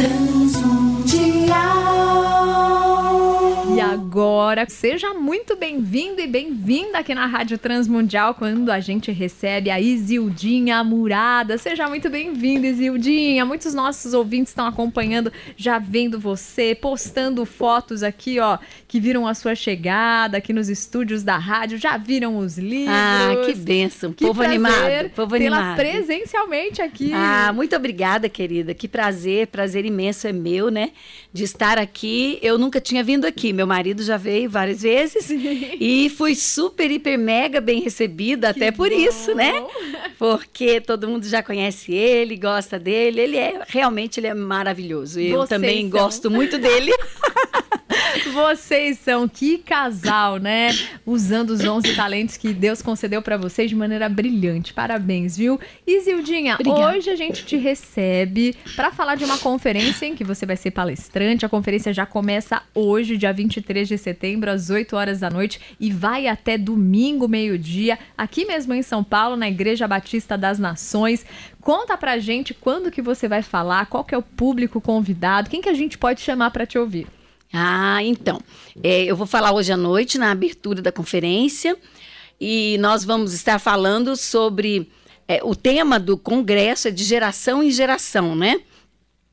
Then agora. Seja muito bem-vindo e bem-vinda aqui na Rádio Transmundial quando a gente recebe a Isildinha Murada. Seja muito bem-vinda, Isildinha. Muitos nossos ouvintes estão acompanhando, já vendo você, postando fotos aqui, ó, que viram a sua chegada aqui nos estúdios da rádio, já viram os livros. Ah, que bênção. Que povo animado, povo animado. presencialmente aqui. Ah, muito obrigada, querida. Que prazer, prazer imenso é meu, né, de estar aqui. Eu nunca tinha vindo aqui. Meu marido marido já veio várias vezes e fui super, hiper, mega bem recebida, que até por bom. isso, né? Porque todo mundo já conhece ele, gosta dele. Ele é realmente ele é maravilhoso. Eu Vocês também são. gosto muito dele. Vocês são que casal, né? Usando os 11 talentos que Deus concedeu para vocês de maneira brilhante. Parabéns, viu? Zildinha, Obrigada. hoje a gente te recebe para falar de uma conferência em que você vai ser palestrante. A conferência já começa hoje, dia 23 de setembro, às 8 horas da noite e vai até domingo, meio-dia, aqui mesmo em São Paulo, na Igreja Batista das Nações. Conta pra gente quando que você vai falar, qual que é o público convidado, quem que a gente pode chamar para te ouvir. Ah, então. É, eu vou falar hoje à noite na abertura da conferência e nós vamos estar falando sobre. É, o tema do congresso é de geração em geração, né?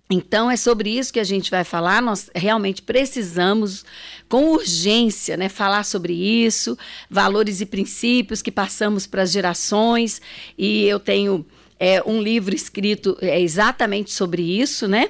Então é sobre isso que a gente vai falar. Nós realmente precisamos, com urgência, né, falar sobre isso, valores e princípios que passamos para as gerações. E eu tenho é, um livro escrito é, exatamente sobre isso, né?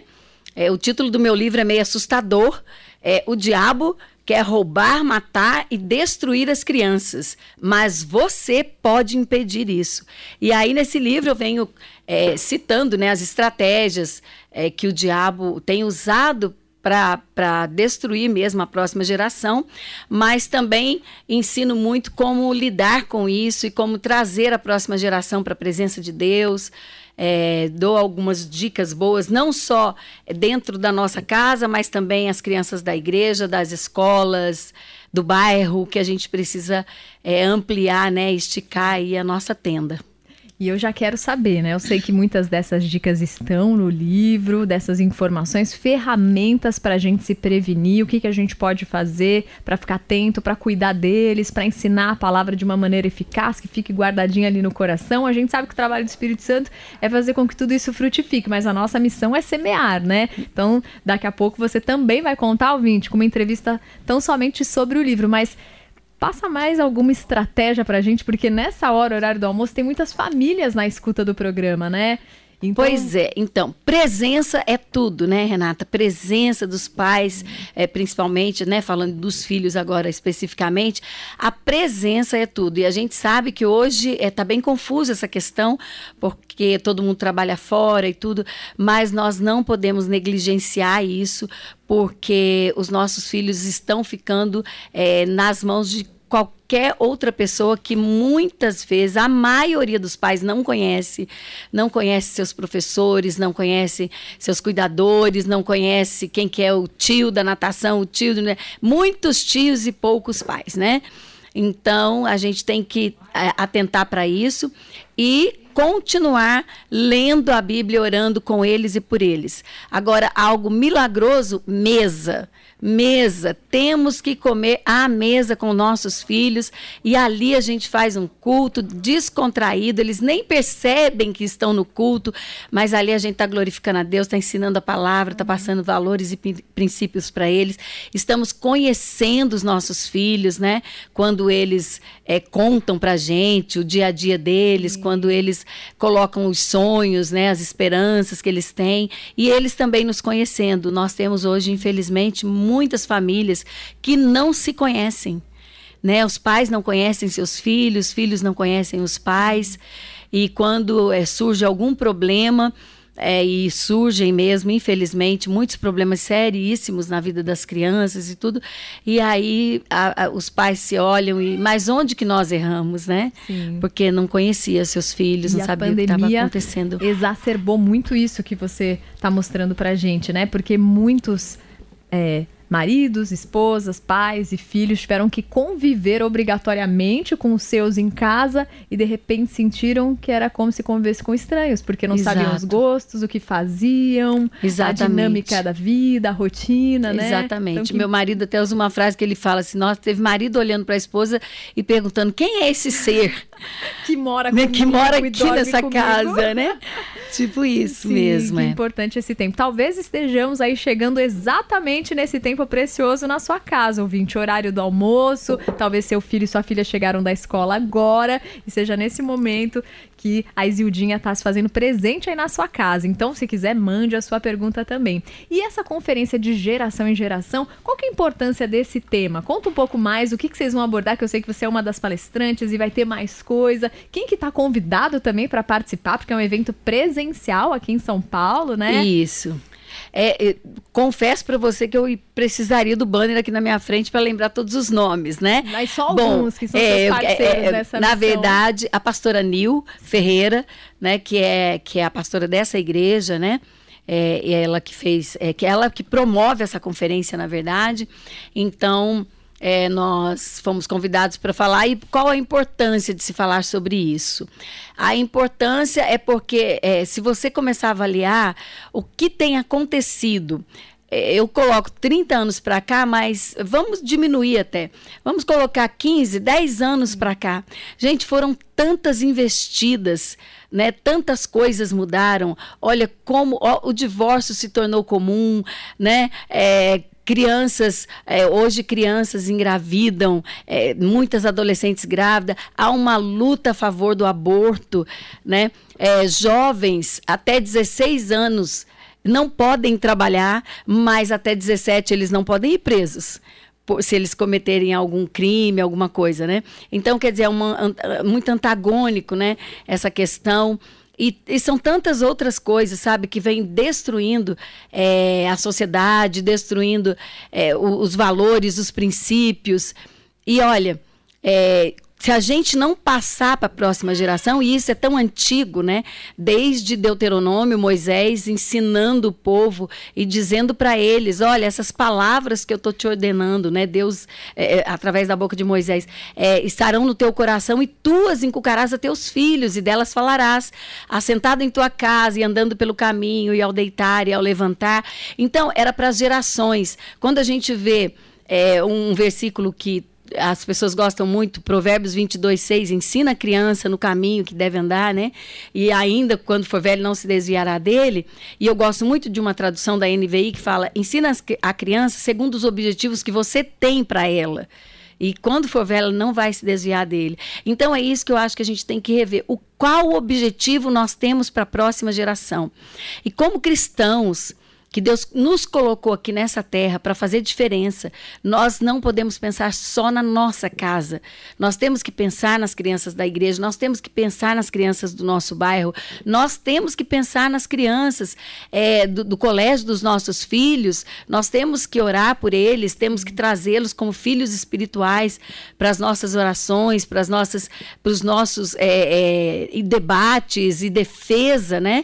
É, o título do meu livro é meio assustador, é, o diabo quer roubar, matar e destruir as crianças, mas você pode impedir isso. E aí, nesse livro, eu venho é, citando né, as estratégias é, que o diabo tem usado para destruir mesmo a próxima geração, mas também ensino muito como lidar com isso e como trazer a próxima geração para a presença de Deus é, dou algumas dicas boas, não só dentro da nossa casa, mas também as crianças da igreja, das escolas, do bairro, que a gente precisa é, ampliar, né, esticar aí a nossa tenda. E eu já quero saber, né? Eu sei que muitas dessas dicas estão no livro, dessas informações, ferramentas para a gente se prevenir, o que, que a gente pode fazer para ficar atento, para cuidar deles, para ensinar a palavra de uma maneira eficaz, que fique guardadinha ali no coração. A gente sabe que o trabalho do Espírito Santo é fazer com que tudo isso frutifique, mas a nossa missão é semear, né? Então, daqui a pouco você também vai contar, ouvinte, com uma entrevista tão somente sobre o livro, mas Passa mais alguma estratégia pra gente, porque nessa hora, horário do almoço, tem muitas famílias na escuta do programa, né? Então... Pois é, então, presença é tudo, né, Renata? Presença dos pais, é, principalmente, né, falando dos filhos agora especificamente, a presença é tudo. E a gente sabe que hoje está é, tá bem confusa essa questão, porque todo mundo trabalha fora e tudo, mas nós não podemos negligenciar isso, porque os nossos filhos estão ficando é, nas mãos de qualquer outra pessoa que muitas vezes a maioria dos pais não conhece, não conhece seus professores, não conhece seus cuidadores, não conhece quem que é o tio da natação, o tio do... muitos tios e poucos pais, né? Então a gente tem que é, atentar para isso e continuar lendo a Bíblia, orando com eles e por eles. Agora, algo milagroso, mesa mesa, temos que comer à mesa com nossos filhos e ali a gente faz um culto descontraído, eles nem percebem que estão no culto, mas ali a gente está glorificando a Deus, está ensinando a palavra, está passando valores e princípios para eles, estamos conhecendo os nossos filhos, né? Quando eles é, contam para a gente o dia a dia deles, Sim. quando eles colocam os sonhos, né? As esperanças que eles têm e eles também nos conhecendo. Nós temos hoje, infelizmente, muitas famílias que não se conhecem. Né? Os pais não conhecem seus filhos, filhos não conhecem os pais. E quando é, surge algum problema, é, e surgem mesmo, infelizmente, muitos problemas seríssimos na vida das crianças e tudo. E aí a, a, os pais se olham e, mas onde que nós erramos, né? Sim. Porque não conhecia seus filhos, e não sabia o que estava acontecendo. Exacerbou muito isso que você está mostrando para gente, né? Porque muitos é, maridos, esposas, pais e filhos tiveram que conviver obrigatoriamente com os seus em casa e de repente sentiram que era como se convivesse com estranhos, porque não Exato. sabiam os gostos, o que faziam, Exatamente. a dinâmica da vida, a rotina, né? Exatamente. Então, que... Meu marido até usa uma frase que ele fala assim: nossa, teve marido olhando para a esposa e perguntando quem é esse ser que mora né? que mora aqui nessa comigo. casa, né? Tipo isso Sim, mesmo. Que é importante esse tempo. Talvez estejamos aí chegando exatamente nesse tempo precioso na sua casa, ouvinte, horário do almoço. Talvez seu filho e sua filha chegaram da escola agora e seja nesse momento que a Isildinha está se fazendo presente aí na sua casa. Então, se quiser, mande a sua pergunta também. E essa conferência de geração em geração, qual que é a importância desse tema? Conta um pouco mais, o que, que vocês vão abordar, que eu sei que você é uma das palestrantes e vai ter mais coisa. Quem que está convidado também para participar, porque é um evento presencial aqui em São Paulo, né? Isso. É, confesso para você que eu precisaria do banner aqui na minha frente para lembrar todos os nomes, né? Mas só alguns Bom, que são é, parceiros é, é, nessa Na missão. verdade, a pastora Nil Ferreira, né, que é, que é a pastora dessa igreja, né? É, ela que fez, é, que ela que promove essa conferência, na verdade. Então, é, nós fomos convidados para falar e qual a importância de se falar sobre isso. A importância é porque, é, se você começar a avaliar o que tem acontecido, é, eu coloco 30 anos para cá, mas vamos diminuir até. Vamos colocar 15, 10 anos para cá. Gente, foram tantas investidas, né? Tantas coisas mudaram. Olha como ó, o divórcio se tornou comum, né? É, crianças, é, hoje crianças engravidam, é, muitas adolescentes grávidas, há uma luta a favor do aborto, né? É, jovens até 16 anos não podem trabalhar, mas até 17 eles não podem ir presos se eles cometerem algum crime, alguma coisa, né? Então, quer dizer, é uma, muito antagônico, né? Essa questão e, e, são tantas outras coisas, sabe, que vêm destruindo é, a sociedade, destruindo é, os valores, os princípios. E olha, é, se a gente não passar para a próxima geração, e isso é tão antigo, né? Desde Deuteronômio, Moisés ensinando o povo e dizendo para eles: olha, essas palavras que eu estou te ordenando, né? Deus, é, é, através da boca de Moisés, é, estarão no teu coração e tu as inculcarás a teus filhos, e delas falarás, assentado em tua casa e andando pelo caminho, e ao deitar e ao levantar. Então, era para as gerações. Quando a gente vê é, um versículo que as pessoas gostam muito, Provérbios 22, 6, ensina a criança no caminho que deve andar, né? E ainda, quando for velho, não se desviará dele. E eu gosto muito de uma tradução da NVI que fala: ensina a criança segundo os objetivos que você tem para ela. E quando for velho, não vai se desviar dele. Então é isso que eu acho que a gente tem que rever. O qual objetivo nós temos para a próxima geração? E como cristãos, que Deus nos colocou aqui nessa terra para fazer diferença, nós não podemos pensar só na nossa casa. Nós temos que pensar nas crianças da igreja, nós temos que pensar nas crianças do nosso bairro, nós temos que pensar nas crianças é, do, do colégio dos nossos filhos, nós temos que orar por eles, temos que trazê-los como filhos espirituais para as nossas orações, para os nossos é, é, debates e defesa, né?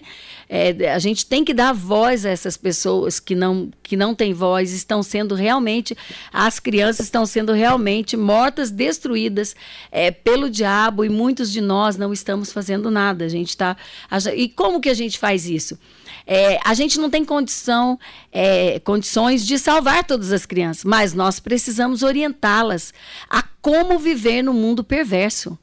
É, a gente tem que dar voz a essas pessoas que não, que não têm voz, estão sendo realmente, as crianças estão sendo realmente mortas, destruídas é, pelo diabo e muitos de nós não estamos fazendo nada. A gente está. E como que a gente faz isso? É, a gente não tem condição, é, condições de salvar todas as crianças, mas nós precisamos orientá-las a como viver no mundo perverso.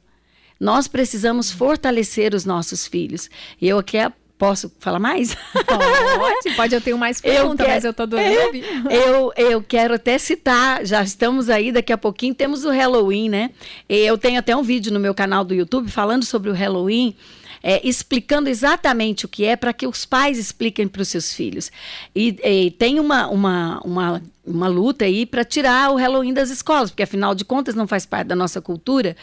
Nós precisamos fortalecer os nossos filhos. E eu aqui Posso falar mais? Pode, pode, eu tenho mais perguntas, mas eu tô adorando é, eu, eu quero até citar, já estamos aí, daqui a pouquinho temos o Halloween, né? Eu tenho até um vídeo no meu canal do YouTube falando sobre o Halloween, é, explicando exatamente o que é para que os pais expliquem para os seus filhos. E, e tem uma, uma, uma uma luta aí para tirar o Halloween das escolas, porque afinal de contas não faz parte da nossa cultura.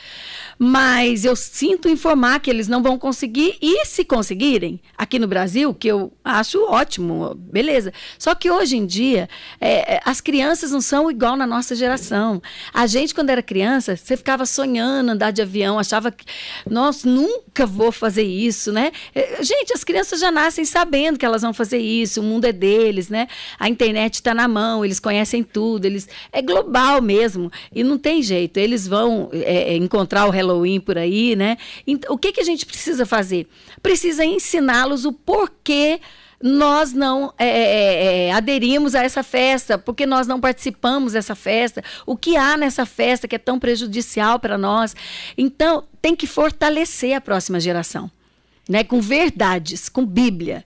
Mas eu sinto informar que eles não vão conseguir, e se conseguirem, aqui no Brasil, que eu acho ótimo, beleza. Só que hoje em dia, é, é, as crianças não são igual na nossa geração. A gente, quando era criança, você ficava sonhando andar de avião, achava que, nossa, nunca vou fazer isso, né? É, gente, as crianças já nascem sabendo que elas vão fazer isso, o mundo é deles, né? A internet está na mão, eles conhecem tudo, eles é global mesmo e não tem jeito. Eles vão é, é encontrar o Halloween por aí, né? Então, o que, que a gente precisa fazer? Precisa ensiná-los o porquê nós não é, é, é, é, aderimos a essa festa, porque nós não participamos dessa festa, o que há nessa festa que é tão prejudicial para nós. Então, tem que fortalecer a próxima geração, né? com verdades, com Bíblia.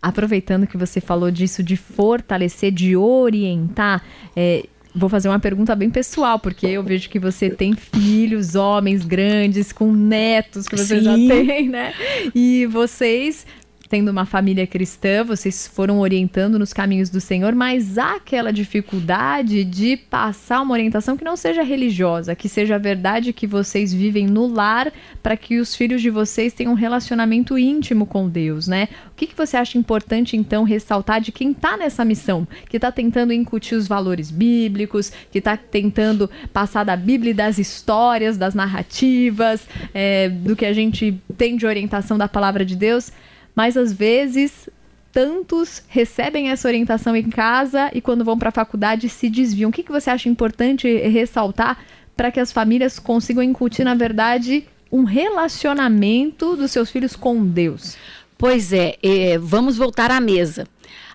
Aproveitando que você falou disso de fortalecer, de orientar, é, vou fazer uma pergunta bem pessoal, porque eu vejo que você tem filhos, homens grandes, com netos que você Sim. já tem, né? E vocês tendo uma família cristã, vocês foram orientando nos caminhos do Senhor, mas há aquela dificuldade de passar uma orientação que não seja religiosa, que seja a verdade que vocês vivem no lar, para que os filhos de vocês tenham um relacionamento íntimo com Deus, né? O que, que você acha importante, então, ressaltar de quem está nessa missão, que está tentando incutir os valores bíblicos, que está tentando passar da Bíblia e das histórias, das narrativas, é, do que a gente tem de orientação da palavra de Deus? Mas às vezes tantos recebem essa orientação em casa e quando vão para a faculdade se desviam. O que, que você acha importante ressaltar para que as famílias consigam incutir, na verdade, um relacionamento dos seus filhos com Deus? Pois é, é vamos voltar à mesa.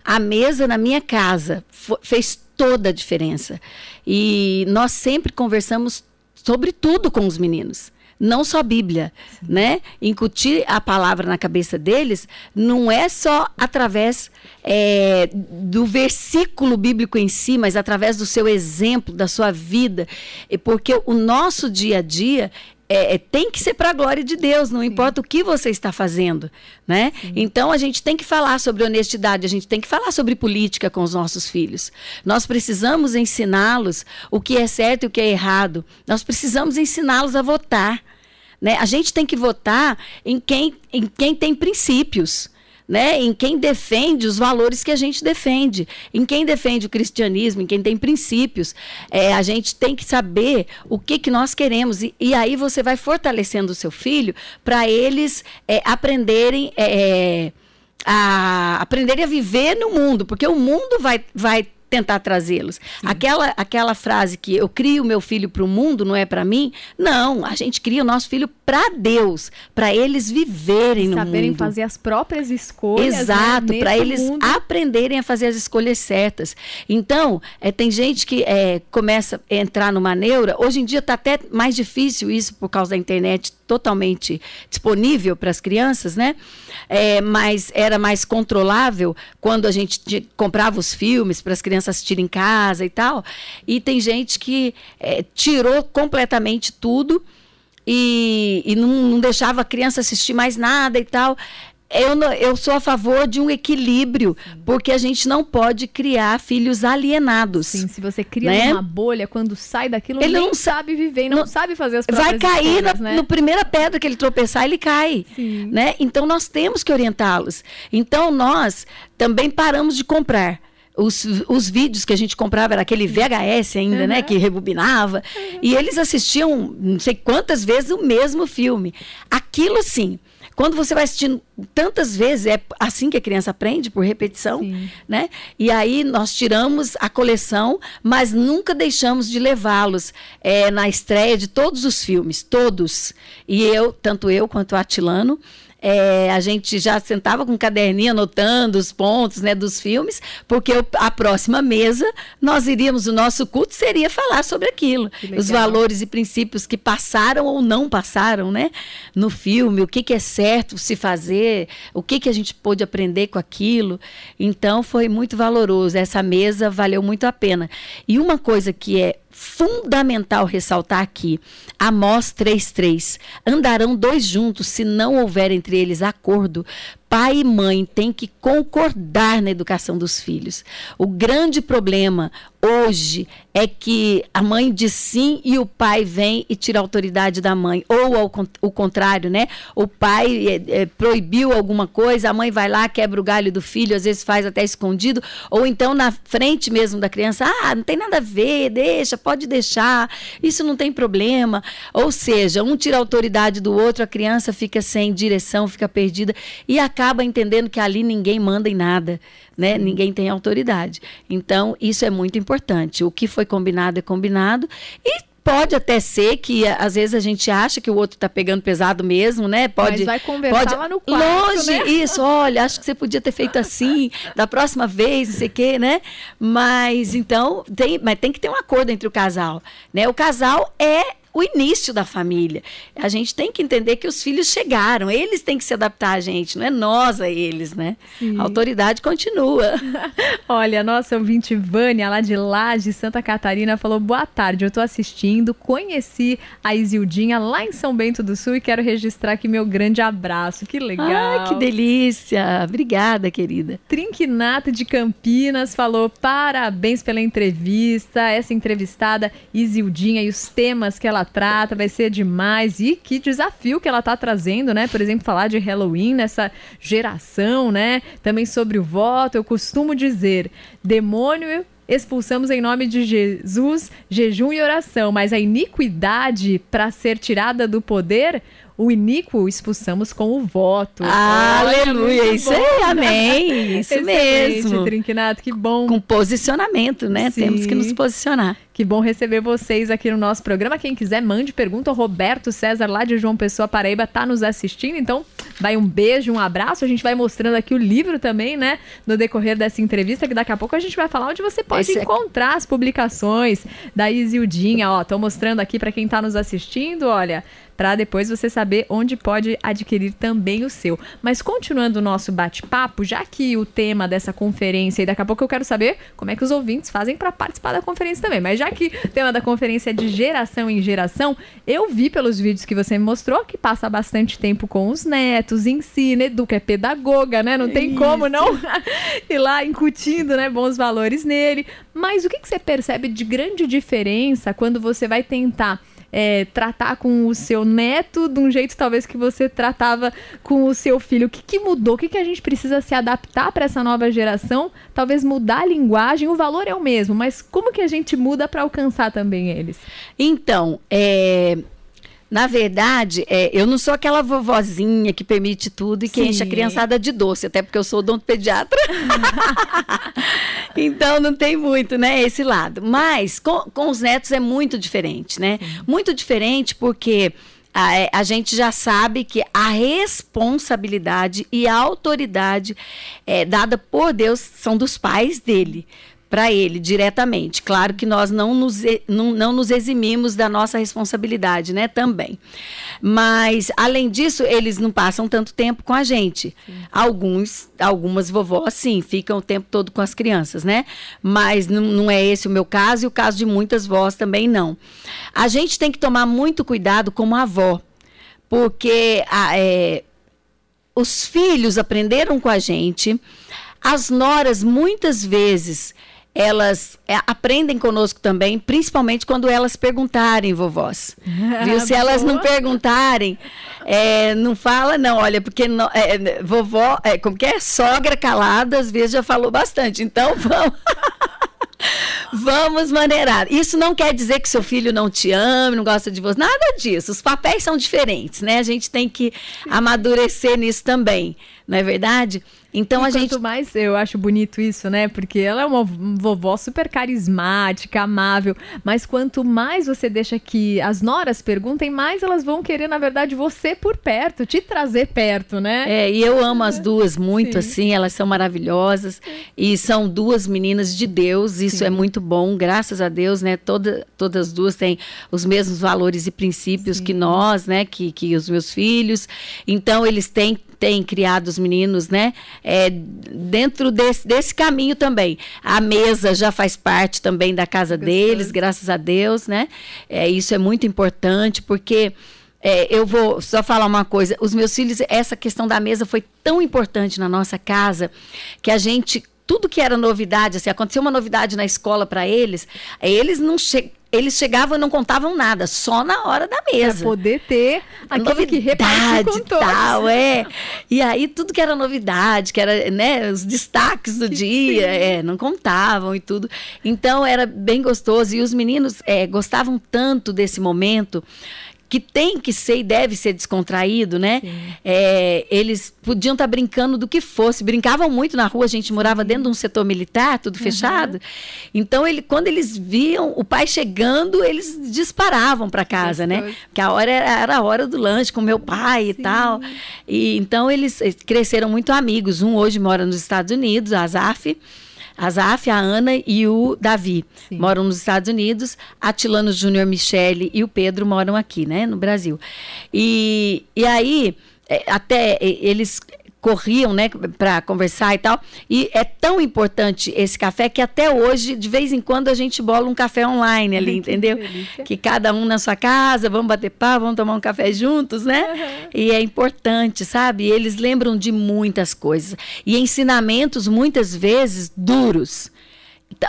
A mesa na minha casa fez toda a diferença. E nós sempre conversamos sobre tudo com os meninos não só Bíblia, Sim. né? Incutir a palavra na cabeça deles não é só através é, do versículo bíblico em si, mas através do seu exemplo, da sua vida, porque o nosso dia a dia é, é, tem que ser para a glória de Deus, não Sim. importa o que você está fazendo, né? Então a gente tem que falar sobre honestidade, a gente tem que falar sobre política com os nossos filhos. Nós precisamos ensiná-los o que é certo e o que é errado. Nós precisamos ensiná-los a votar. Né? A gente tem que votar em quem, em quem tem princípios. Né, em quem defende os valores que a gente defende, em quem defende o cristianismo, em quem tem princípios. É, a gente tem que saber o que, que nós queremos. E, e aí você vai fortalecendo o seu filho para eles é, aprenderem. É, a aprenderem a viver no mundo, porque o mundo vai, vai tentar trazê-los. Aquela, aquela frase que eu crio meu filho para o mundo, não é para mim? Não, a gente cria o nosso filho para Deus, para eles viverem no Saberem mundo. fazer as próprias escolhas. Né, Exato, né, para eles mundo. aprenderem a fazer as escolhas certas. Então, é, tem gente que é, começa a entrar numa neura. Hoje em dia está até mais difícil isso por causa da internet totalmente disponível para as crianças, né? É, mas era mais controlável quando a gente comprava os filmes para as crianças assistirem em casa e tal. E tem gente que é, tirou completamente tudo e, e não, não deixava a criança assistir mais nada e tal eu, eu sou a favor de um equilíbrio, Sim. porque a gente não pode criar filhos alienados. Sim, se você cria né? uma bolha, quando sai daquilo, ele não sabe viver, não, não sabe fazer as Vai cair na né? primeira pedra que ele tropeçar, ele cai. Sim. Né? Então nós temos que orientá-los. Então nós também paramos de comprar. Os, os vídeos que a gente comprava era aquele VHS ainda, uhum. né? Que rebobinava. Uhum. E eles assistiam não sei quantas vezes o mesmo filme. Aquilo sim quando você vai assistindo tantas vezes, é assim que a criança aprende, por repetição, Sim. né? E aí nós tiramos a coleção, mas nunca deixamos de levá-los é, na estreia de todos os filmes, todos. E eu, tanto eu quanto o Atilano, é, a gente já sentava com um caderninho anotando os pontos né, dos filmes, porque a próxima mesa nós iríamos, o nosso culto seria falar sobre aquilo. Os valores e princípios que passaram ou não passaram né, no filme, o que, que é certo se fazer, o que, que a gente pôde aprender com aquilo. Então foi muito valoroso. Essa mesa valeu muito a pena. E uma coisa que é fundamental ressaltar aqui. Amós 3:3. Andarão dois juntos se não houver entre eles acordo pai e mãe têm que concordar na educação dos filhos. O grande problema hoje é que a mãe diz sim e o pai vem e tira a autoridade da mãe. Ou ao, o contrário, né? O pai é, é, proibiu alguma coisa, a mãe vai lá, quebra o galho do filho, às vezes faz até escondido, ou então na frente mesmo da criança, ah, não tem nada a ver, deixa, pode deixar, isso não tem problema. Ou seja, um tira a autoridade do outro, a criança fica sem direção, fica perdida e acaba acaba entendendo que ali ninguém manda em nada, né? Ninguém tem autoridade. Então, isso é muito importante. O que foi combinado é combinado e Pode até ser que às vezes a gente acha que o outro está pegando pesado mesmo, né? Pode, Mas vai conversar pode, lá no quarto, Longe, né? isso, olha, acho que você podia ter feito assim, da próxima vez, não sei o quê, né? Mas então, tem, mas tem que ter um acordo entre o casal, né? O casal é o início da família. A gente tem que entender que os filhos chegaram, eles têm que se adaptar a gente, não é nós a eles, né? Sim. A autoridade continua. Olha, nossa ouvinte Vânia, lá de Laje, Santa Catarina, falou: boa tarde, eu estou assistindo, conheci a Isildinha lá em São Bento do Sul e quero registrar aqui meu grande abraço. Que legal. Ai, que delícia. Obrigada, querida. Trinquinato de Campinas falou: parabéns pela entrevista. Essa entrevistada, Isildinha, e os temas que ela trata, vai ser demais. E que desafio que ela está trazendo, né? Por exemplo, falar de Halloween nessa geração, né? Também sobre o voto. Eu costumo dizer: demônio expulsamos em nome de Jesus, jejum e oração, mas a iniquidade para ser tirada do poder, o iníquo expulsamos com o voto. Ah, aleluia, isso aí, amém. Isso Excelente, mesmo. Trinquinato, que bom. Com posicionamento, né? Sim. Temos que nos posicionar. Que bom receber vocês aqui no nosso programa. Quem quiser, mande pergunta. O Roberto César, lá de João Pessoa, Paraíba, tá nos assistindo. Então, vai um beijo, um abraço. A gente vai mostrando aqui o livro também, né? No decorrer dessa entrevista, que daqui a pouco a gente vai falar onde você pode Esse é encontrar é... as publicações da Isildinha. Ó, tô mostrando aqui para quem tá nos assistindo, olha para depois você saber onde pode adquirir também o seu. Mas continuando o nosso bate-papo, já que o tema dessa conferência e daqui a pouco eu quero saber como é que os ouvintes fazem para participar da conferência também. Mas já que o tema da conferência é de geração em geração, eu vi pelos vídeos que você me mostrou que passa bastante tempo com os netos, ensina, educa, é pedagoga, né? Não tem Isso. como não ir lá incutindo, né, bons valores nele. Mas o que, que você percebe de grande diferença quando você vai tentar é, tratar com o seu neto de um jeito talvez que você tratava com o seu filho. O que, que mudou? O que, que a gente precisa se adaptar para essa nova geração? Talvez mudar a linguagem, o valor é o mesmo, mas como que a gente muda para alcançar também eles? Então, é, na verdade, é, eu não sou aquela vovozinha que permite tudo e que Sim. enche a criançada de doce, até porque eu sou odontopediatra. então não tem muito, né, esse lado. Mas com, com os netos é muito diferente, né? Muito diferente porque a, é, a, gente já sabe que a responsabilidade e a autoridade é, dada por Deus são dos pais dele para ele diretamente. Claro que nós não nos, não, não nos eximimos da nossa responsabilidade, né? Também. Mas, além disso, eles não passam tanto tempo com a gente. Sim. Alguns, algumas vovós, sim, ficam o tempo todo com as crianças, né? Mas não, não é esse o meu caso e o caso de muitas vós também não. A gente tem que tomar muito cuidado como avó, porque a, é, os filhos aprenderam com a gente, as noras muitas vezes elas é, aprendem conosco também, principalmente quando elas perguntarem, vovós. Viu? Se elas não perguntarem, é, não fala, não, olha, porque no, é, vovó, é, como que é? Sogra calada, às vezes já falou bastante. Então, vamos. Vamos maneirar. Isso não quer dizer que seu filho não te ama, não gosta de você. Nada disso. Os papéis são diferentes, né? A gente tem que amadurecer nisso também, não é verdade? Então e a quanto gente. Quanto mais eu acho bonito isso, né? Porque ela é uma vovó super carismática, amável. Mas quanto mais você deixa que as noras perguntem, mais elas vão querer, na verdade, você por perto, te trazer perto, né? É, e eu amo as duas muito, Sim. assim, elas são maravilhosas. E são duas meninas de Deus, isso Sim. é muito bom, graças a Deus, né? Toda, todas as duas têm os mesmos valores e princípios Sim. que nós, né? Que, que os meus filhos. Então, eles têm têm criado os meninos, né? É, dentro desse, desse caminho também. A mesa já faz parte também da casa deles, graças a Deus, né? É, isso é muito importante, porque é, eu vou só falar uma coisa. Os meus filhos, essa questão da mesa foi tão importante na nossa casa que a gente tudo que era novidade, assim, aconteceu uma novidade na escola para eles, eles não che eles chegavam e não contavam nada, só na hora da mesa. Pra poder ter a novidade e tal, é. E aí tudo que era novidade, que era, né, os destaques do dia, é, não contavam e tudo. Então era bem gostoso e os meninos é, gostavam tanto desse momento que tem que ser e deve ser descontraído, né? É, eles podiam estar tá brincando do que fosse, brincavam muito na rua, a gente morava Sim. dentro de um setor militar, tudo uhum. fechado. Então, ele, quando eles viam o pai chegando, eles disparavam para casa, né? Porque a hora era, era, a hora do lanche com meu pai Sim. e tal. E então eles cresceram muito amigos. Um hoje mora nos Estados Unidos, a Azaf. A Zaf, a Ana e o Davi Sim. moram nos Estados Unidos. A Tilano Júnior, Michele e o Pedro moram aqui, né, no Brasil. E, e aí, é, até eles corriam, né, para conversar e tal. E é tão importante esse café que até hoje, de vez em quando, a gente bola um café online ali, entendeu? Que, que cada um na sua casa, vamos bater pau, vamos tomar um café juntos, né? Uhum. E é importante, sabe? Eles lembram de muitas coisas. E ensinamentos, muitas vezes, duros.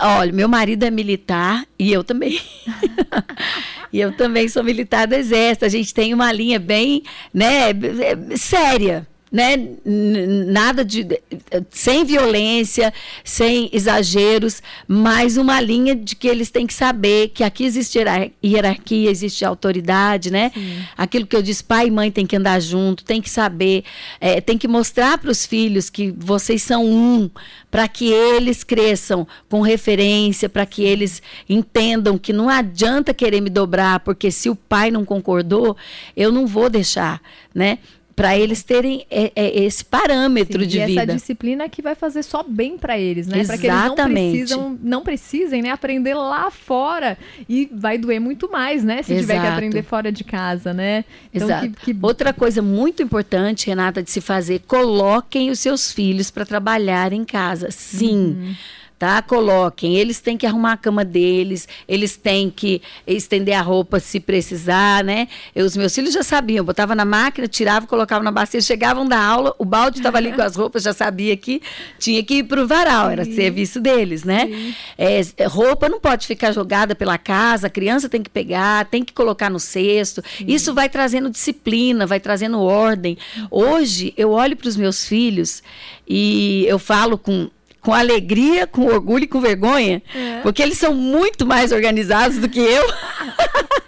Olha, meu marido é militar e eu também. e eu também sou militar do Exército. A gente tem uma linha bem, né, séria né? Nada de sem violência, sem exageros, mas uma linha de que eles têm que saber que aqui existe hierarquia, existe autoridade, né? Sim. Aquilo que eu disse, pai e mãe tem que andar junto, tem que saber, é, tem que mostrar para os filhos que vocês são um, para que eles cresçam com referência, para que eles entendam que não adianta querer me dobrar, porque se o pai não concordou, eu não vou deixar, né? Para eles terem é, é, esse parâmetro Sim, de e vida. essa disciplina que vai fazer só bem para eles, né? Para que eles não precisam, não precisem, né, aprender lá fora e vai doer muito mais, né, se Exato. tiver que aprender fora de casa, né? Então, Exato. Que, que... Outra coisa muito importante, Renata, de se fazer, coloquem os seus filhos para trabalhar em casa. Sim. Uhum tá? Coloquem. Eles têm que arrumar a cama deles, eles têm que estender a roupa se precisar, né? Eu, os meus filhos já sabiam, botava na máquina, tirava, colocava na bacia, chegavam da aula, o balde estava ali com as roupas, já sabia que tinha que ir para o varal, era serviço deles, né? É, roupa não pode ficar jogada pela casa, a criança tem que pegar, tem que colocar no cesto. Sim. Isso vai trazendo disciplina, vai trazendo ordem. Hoje, eu olho para os meus filhos e eu falo com com alegria, com orgulho e com vergonha, é. porque eles são muito mais organizados do que eu.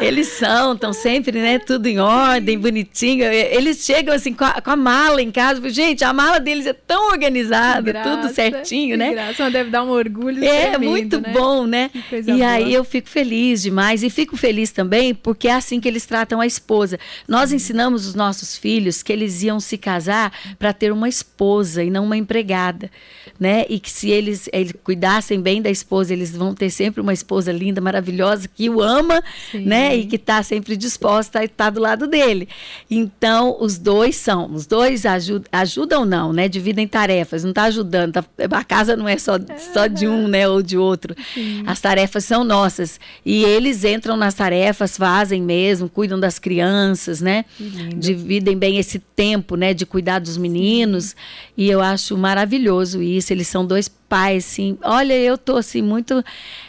Eles são, estão sempre, né? Tudo em ordem, bonitinho. Eles chegam assim com a, com a mala em casa. Gente, a mala deles é tão organizada, graça, tudo certinho, né? Graça, deve dar um orgulho. É, tremendo, muito né? bom, né? E boa. aí eu fico feliz demais. E fico feliz também porque é assim que eles tratam a esposa. Nós ensinamos os nossos filhos que eles iam se casar para ter uma esposa e não uma empregada, né? E que se eles, eles cuidassem bem da esposa, eles vão ter sempre uma esposa linda, maravilhosa, que o ama, Sim. né? E que está sempre disposta a estar do lado dele. Então, os dois são, os dois ajudam, ajudam não, né? Dividem tarefas, não está ajudando, tá, a casa não é só, só de um, né, ou de outro. Sim. As tarefas são nossas. E eles entram nas tarefas, fazem mesmo, cuidam das crianças, né? Dividem bem esse tempo, né, de cuidar dos meninos. Sim. E eu acho maravilhoso isso. Eles são dois pais, assim. Olha, eu tô assim muito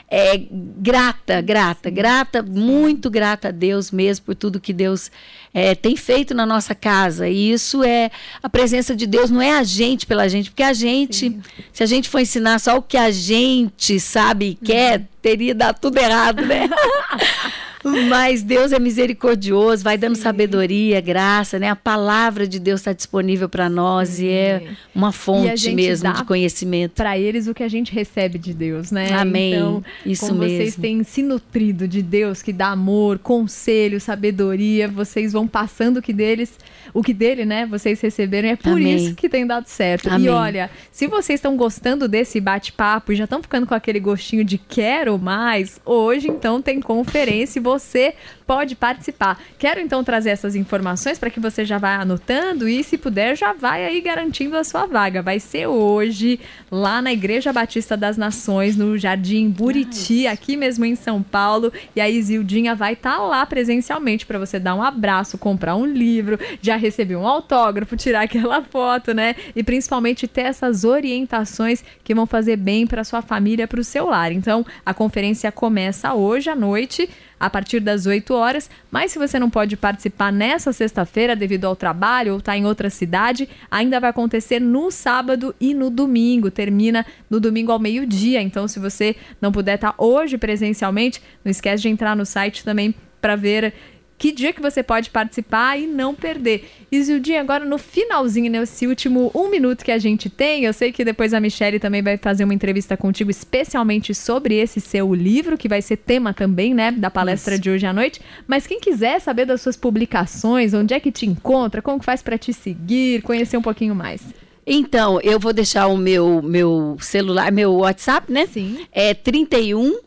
é, grata, grata, grata, muito grata a Deus mesmo por tudo que Deus é, tem feito na nossa casa. E isso é a presença de Deus, não é a gente pela gente, porque a gente, Sim. se a gente for ensinar só o que a gente sabe e quer, teria dado tudo errado, né? Mas Deus é misericordioso, vai dando Sim. sabedoria, graça, né? A palavra de Deus está disponível para nós Sim. e é uma fonte mesmo de conhecimento. Para eles o que a gente recebe de Deus, né? Amém. Então, Isso como mesmo. vocês têm se nutrido de Deus que dá amor, conselho, sabedoria, vocês vão passando o que deles, o que dele, né? Vocês receberam. E é por Amém. isso que tem dado certo. Amém. E olha, se vocês estão gostando desse bate-papo e já estão ficando com aquele gostinho de quero mais, hoje então tem conferência você pode participar. Quero então trazer essas informações para que você já vá anotando e, se puder, já vai aí garantindo a sua vaga. Vai ser hoje, lá na Igreja Batista das Nações, no Jardim Buriti, aqui mesmo em São Paulo. E a Isildinha vai estar tá lá presencialmente para você dar um abraço, comprar um livro, já receber um autógrafo, tirar aquela foto, né? E principalmente ter essas orientações que vão fazer bem para sua família, para o seu lar. Então, a conferência começa hoje à noite a partir das 8 horas. Mas se você não pode participar nessa sexta-feira devido ao trabalho ou está em outra cidade, ainda vai acontecer no sábado e no domingo. Termina no domingo ao meio-dia. Então, se você não puder estar tá hoje presencialmente, não esquece de entrar no site também para ver que dia que você pode participar e não perder. E Zildinha, agora no finalzinho, nesse né, último um minuto que a gente tem, eu sei que depois a Michelle também vai fazer uma entrevista contigo especialmente sobre esse seu livro, que vai ser tema também, né, da palestra Isso. de hoje à noite. Mas quem quiser saber das suas publicações, onde é que te encontra, como que faz para te seguir, conhecer um pouquinho mais. Então, eu vou deixar o meu, meu celular, meu WhatsApp, né? Sim. É 31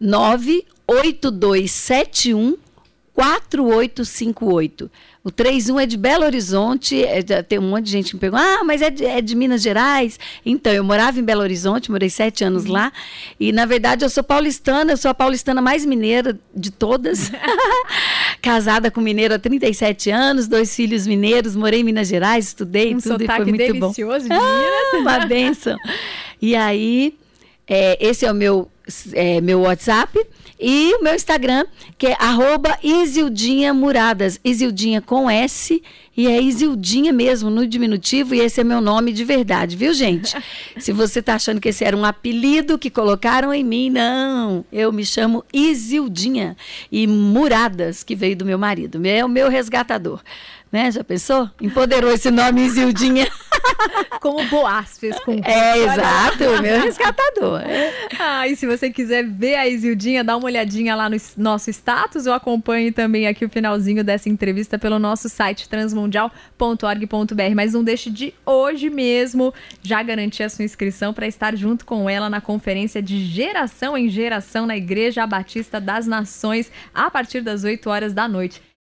98271 4858. O 31 é de Belo Horizonte, é, tem um monte de gente que me pergunta, ah, mas é de, é de, Minas Gerais? Então, eu morava em Belo Horizonte, morei sete anos uhum. lá, e na verdade eu sou paulistana, eu sou a paulistana mais mineira de todas, casada com mineiro há 37 anos, dois filhos mineiros, morei em Minas Gerais, estudei um tudo e foi muito delicioso bom. de Minas. Ah, uma benção. E aí, é, esse é o meu, é, meu WhatsApp, e o meu Instagram, que é arroba Isildinha Muradas. Isildinha com S e é Isildinha mesmo, no diminutivo, e esse é meu nome de verdade, viu, gente? Se você tá achando que esse era um apelido que colocaram em mim, não. Eu me chamo Isildinha. E Muradas, que veio do meu marido. É o meu resgatador. Né? Já pensou? Empoderou esse nome Isildinha. Como Boaz fez com É, exato, meu resgatador. Ah, e se você quiser ver a Isildinha, dá uma olhadinha lá no nosso status ou acompanhe também aqui o finalzinho dessa entrevista pelo nosso site transmundial.org.br. Mas não deixe de hoje mesmo já garantir a sua inscrição para estar junto com ela na conferência de geração em geração na Igreja Batista das Nações a partir das 8 horas da noite.